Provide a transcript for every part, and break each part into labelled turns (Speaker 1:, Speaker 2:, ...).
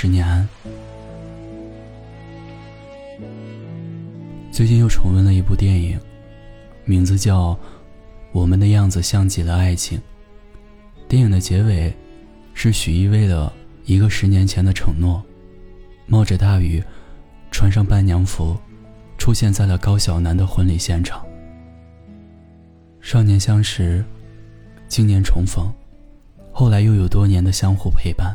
Speaker 1: 是念安。最近又重温了一部电影，名字叫《我们的样子像极了爱情》。电影的结尾，是许巍为了一个十年前的承诺，冒着大雨，穿上伴娘服，出现在了高晓楠的婚礼现场。少年相识，今年重逢，后来又有多年的相互陪伴。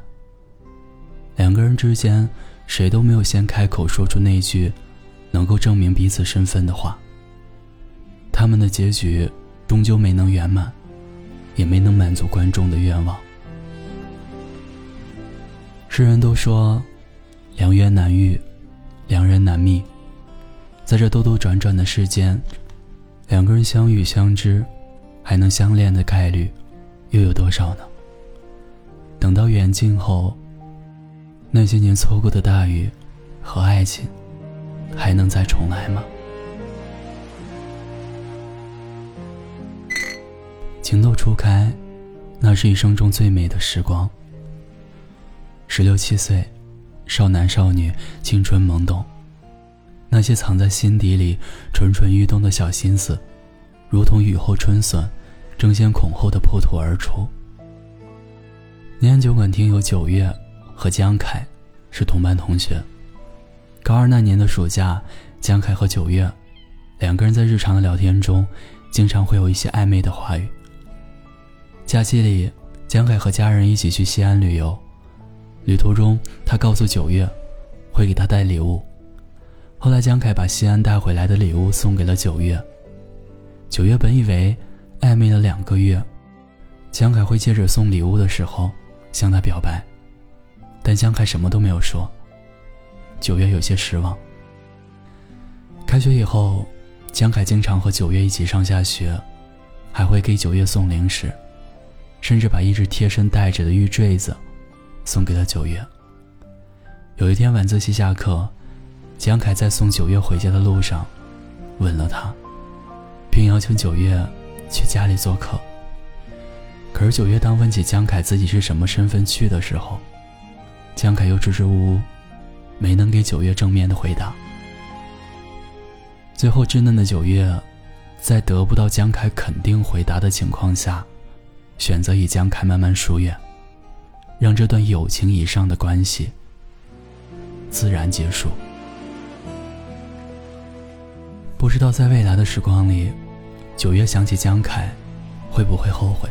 Speaker 1: 两个人之间，谁都没有先开口说出那句。能够证明彼此身份的话，他们的结局终究没能圆满，也没能满足观众的愿望。世人都说，良缘难遇，良人难觅，在这兜兜转转的世间，两个人相遇相知，还能相恋的概率，又有多少呢？等到缘尽后，那些年错过的大雨和爱情。还能再重来吗？情窦初开，那是一生中最美的时光。十六七岁，少男少女，青春懵懂，那些藏在心底里蠢蠢欲动的小心思，如同雨后春笋，争先恐后的破土而出。年酒馆听友九月和江凯是同班同学。高二那年的暑假，江凯和九月两个人在日常的聊天中，经常会有一些暧昧的话语。假期里，江凯和家人一起去西安旅游，旅途中他告诉九月，会给他带礼物。后来，江凯把西安带回来的礼物送给了九月。九月本以为暧昧了两个月，江凯会借着送礼物的时候向他表白，但江凯什么都没有说。九月有些失望。开学以后，江凯经常和九月一起上下学，还会给九月送零食，甚至把一只贴身带着的玉坠子送给了九月。有一天晚自习下课，江凯在送九月回家的路上，吻了她，并邀请九月去家里做客。可是九月当问起江凯自己是什么身份去的时候，江凯又支支吾吾。没能给九月正面的回答。最后，稚嫩的九月，在得不到江凯肯定回答的情况下，选择与江凯慢慢疏远，让这段友情以上的关系自然结束。不知道在未来的时光里，九月想起江凯，会不会后悔？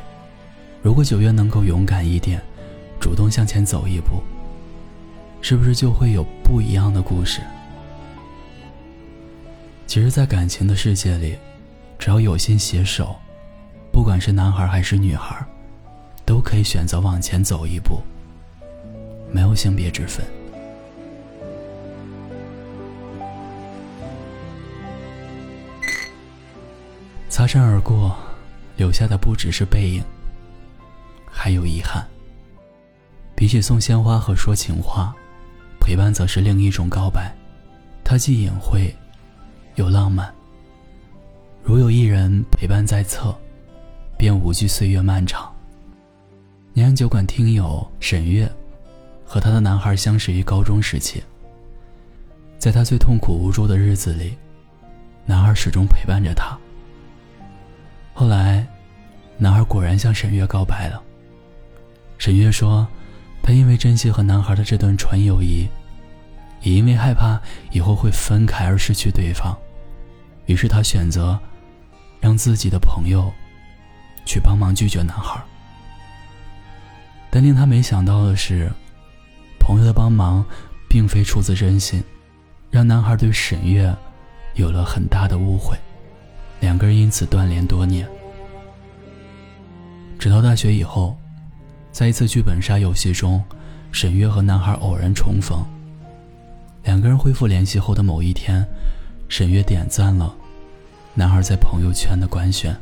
Speaker 1: 如果九月能够勇敢一点，主动向前走一步。是不是就会有不一样的故事？其实，在感情的世界里，只要有心携手，不管是男孩还是女孩，都可以选择往前走一步，没有性别之分。擦身而过，留下的不只是背影，还有遗憾。比起送鲜花和说情话。陪伴则是另一种告白，它既隐晦，又浪漫。如有一人陪伴在侧，便无惧岁月漫长。年安酒馆听友沈月，和他的男孩相识于高中时期。在他最痛苦无助的日子里，男孩始终陪伴着他。后来，男孩果然向沈月告白了。沈月说。她因为珍惜和男孩的这段纯友谊，也因为害怕以后会分开而失去对方，于是她选择让自己的朋友去帮忙拒绝男孩。但令他没想到的是，朋友的帮忙并非出自真心，让男孩对沈月有了很大的误会，两个人因此断联多年。直到大学以后。在一次剧本杀游戏中，沈月和男孩偶然重逢。两个人恢复联系后的某一天，沈月点赞了男孩在朋友圈的官宣。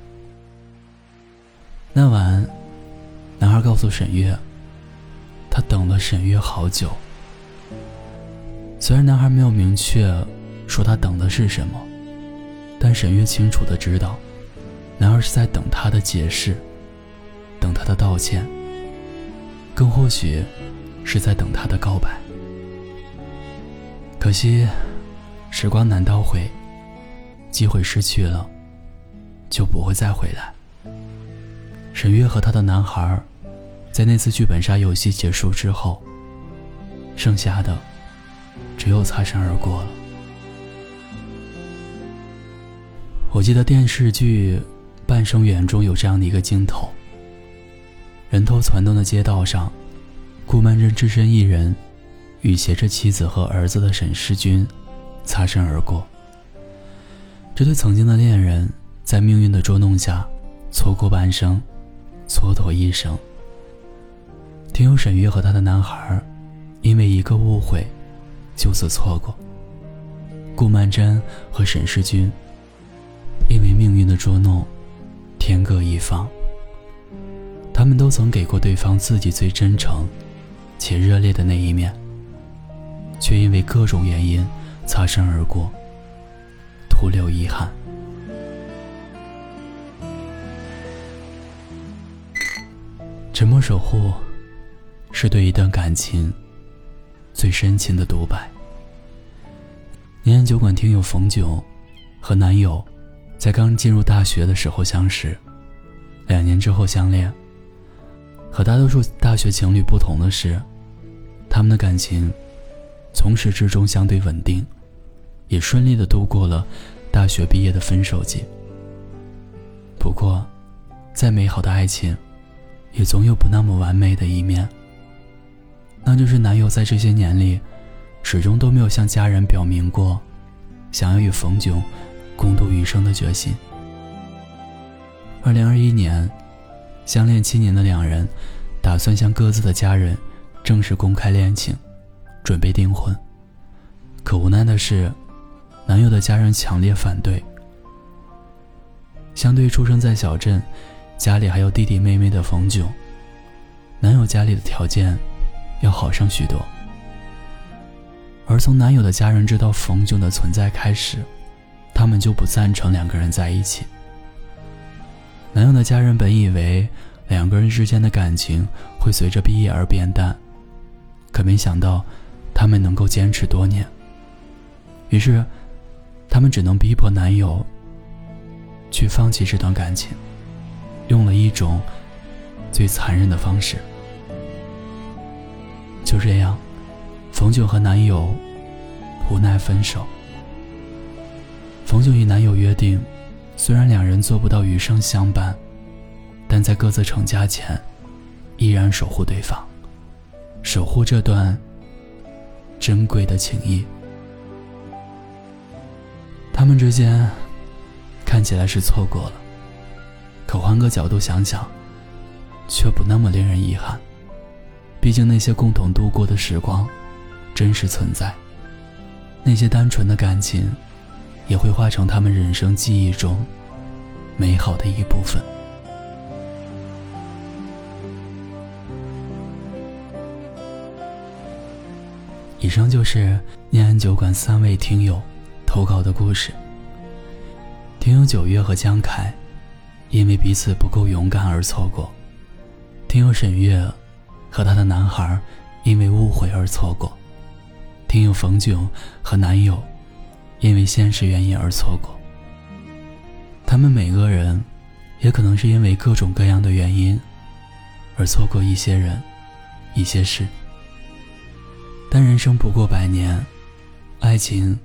Speaker 1: 那晚，男孩告诉沈月，他等了沈月好久。虽然男孩没有明确说他等的是什么，但沈月清楚的知道，男孩是在等他的解释，等他的道歉。更或许，是在等他的告白。可惜，时光难倒回，机会失去了，就不会再回来。沈月和他的男孩，在那次剧本杀游戏结束之后，剩下的只有擦身而过了。我记得电视剧《半生缘》中有这样的一个镜头：人头攒动的街道上，顾曼桢只身一人，与携着妻子和儿子的沈世军擦身而过。这对曾经的恋人，在命运的捉弄下，错过半生，蹉跎一生。听有沈月和他的男孩，因为一个误会，就此错过。顾曼桢和沈世军。因为命运的捉弄，天各一方。他们都曾给过对方自己最真诚且热烈的那一面，却因为各种原因擦身而过，徒留遗憾。沉默守护，是对一段感情最深情的独白。年安酒馆听友冯九和男友。在刚进入大学的时候相识，两年之后相恋。和大多数大学情侣不同的是，他们的感情从始至终相对稳定，也顺利的度过了大学毕业的分手季。不过，再美好的爱情，也总有不那么完美的一面。那就是男友在这些年里，始终都没有向家人表明过，想要与冯炯。共度余生的决心。二零二一年，相恋七年的两人，打算向各自的家人正式公开恋情，准备订婚。可无奈的是，男友的家人强烈反对。相对出生在小镇，家里还有弟弟妹妹的冯炯，男友家里的条件要好上许多。而从男友的家人知道冯炯的存在开始，他们就不赞成两个人在一起。男友的家人本以为两个人之间的感情会随着毕业而变淡，可没想到他们能够坚持多年。于是，他们只能逼迫男友去放弃这段感情，用了一种最残忍的方式。就这样，冯九和男友无奈分手。冯九与男友约定，虽然两人做不到余生相伴，但在各自成家前，依然守护对方，守护这段珍贵的情谊。他们之间看起来是错过了，可换个角度想想，却不那么令人遗憾。毕竟那些共同度过的时光，真实存在，那些单纯的感情。也会化成他们人生记忆中美好的一部分。以上就是念安酒馆三位听友投稿的故事。听友九月和江凯因为彼此不够勇敢而错过；听友沈月和她的男孩因为误会而错过；听友冯炯和男友。因为现实原因而错过，他们每个人，也可能是因为各种各样的原因，而错过一些人，一些事。但人生不过百年，爱情，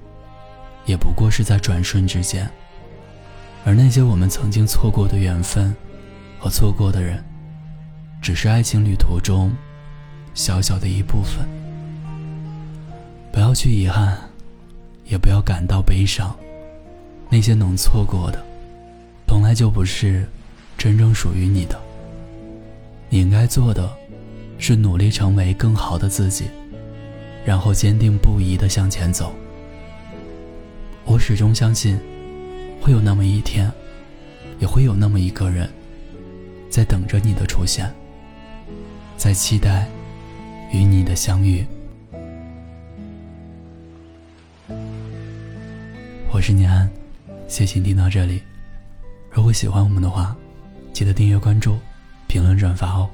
Speaker 1: 也不过是在转瞬之间。而那些我们曾经错过的缘分，和错过的人，只是爱情旅途中，小小的一部分。不要去遗憾。也不要感到悲伤，那些能错过的，从来就不是真正属于你的。你应该做的，是努力成为更好的自己，然后坚定不移的向前走。我始终相信，会有那么一天，也会有那么一个人，在等着你的出现，在期待与你的相遇。是念安，谢谢听到这里。如果喜欢我们的话，记得订阅、关注、评论、转发哦。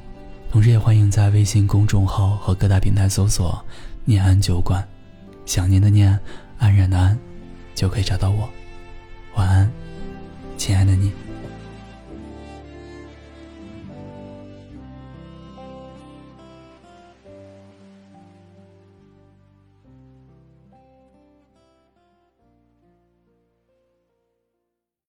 Speaker 1: 同时，也欢迎在微信公众号和各大平台搜索“念安酒馆”，想念的念，安然的安，就可以找到我。晚安，亲爱的你。